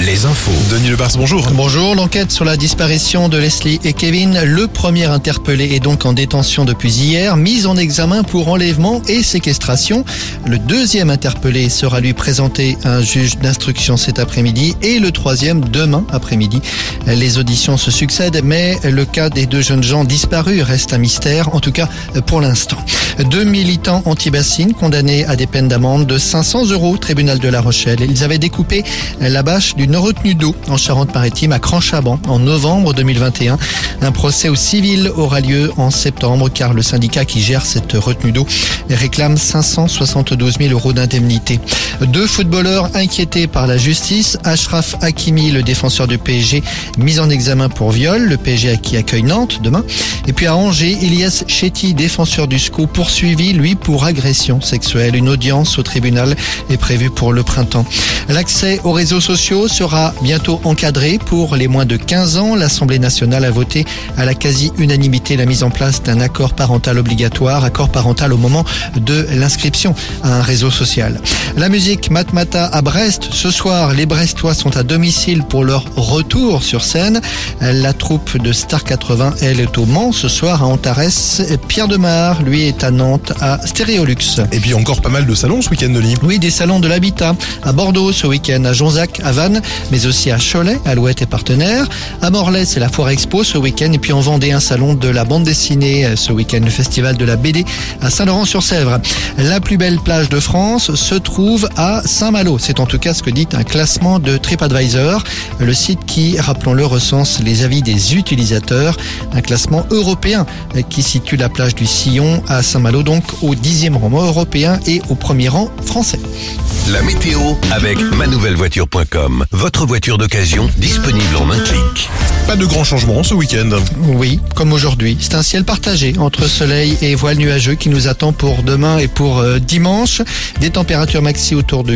les infos. Denis Lebars, bonjour. Bonjour, l'enquête sur la disparition de Leslie et Kevin, le premier interpellé est donc en détention depuis hier, mis en examen pour enlèvement et séquestration. Le deuxième interpellé sera lui présenté à un juge d'instruction cet après-midi et le troisième demain après-midi. Les auditions se succèdent, mais le cas des deux jeunes gens disparus reste un mystère, en tout cas pour l'instant. Deux militants anti-bassines condamnés à des peines d'amende de 500 euros, tribunal de La Rochelle. Ils avaient découpé la bâche d'une retenue d'eau en Charente-Maritime à Cranchaban en novembre 2021. Un procès au civil aura lieu en septembre car le syndicat qui gère cette retenue d'eau réclame 572 000 euros d'indemnité. Deux footballeurs inquiétés par la justice. Ashraf Hakimi, le défenseur du PSG, mis en examen pour viol. Le PSG qui accueille Nantes demain. Et puis à Angers, Elias Chetty, défenseur du SCO, poursuivi, lui, pour agression sexuelle. Une audience au tribunal est prévue pour le printemps. L'accès aux réseaux sociaux sera bientôt encadré pour les moins de 15 ans. L'Assemblée nationale a voté à la quasi-unanimité la mise en place d'un accord parental obligatoire, accord parental au moment de l'inscription à un réseau social. La musique Matmata à Brest. Ce soir, les Brestois sont à domicile pour leur retour sur scène. La troupe de Star 80, elle, est au Mans ce soir à Antares. Pierre Demar, lui, est à Nantes à Stéréolux. Et puis encore pas mal de salons ce week-end, Denis. Oui, des salons de l'habitat à Bordeaux ce week-end, à Jonzac, à Vannes, mais aussi à Cholet, Alouette et partenaires. À Morlaix, c'est la Foire Expo ce week-end. Et puis en Vendée, un salon de la bande dessinée ce week-end, le festival de la BD à Saint-Laurent-sur-Sèvre. La plus belle plage de France se trouve à Saint-Malo. C'est en tout cas ce que dit un classement de TripAdvisor, le site qui, rappelons-le, recense les avis des utilisateurs. Un classement européen qui situe la plage du Sillon à Saint-Malo, donc au dixième rang européen et au premier rang français. La météo avec manouvellevoiture.com. Votre voiture d'occasion disponible en un clic. Pas de grands changements ce week-end. Oui, comme aujourd'hui. C'est un ciel partagé entre soleil et voile nuageux qui nous attend pour demain et pour euh, dimanche. Des températures maxi autour de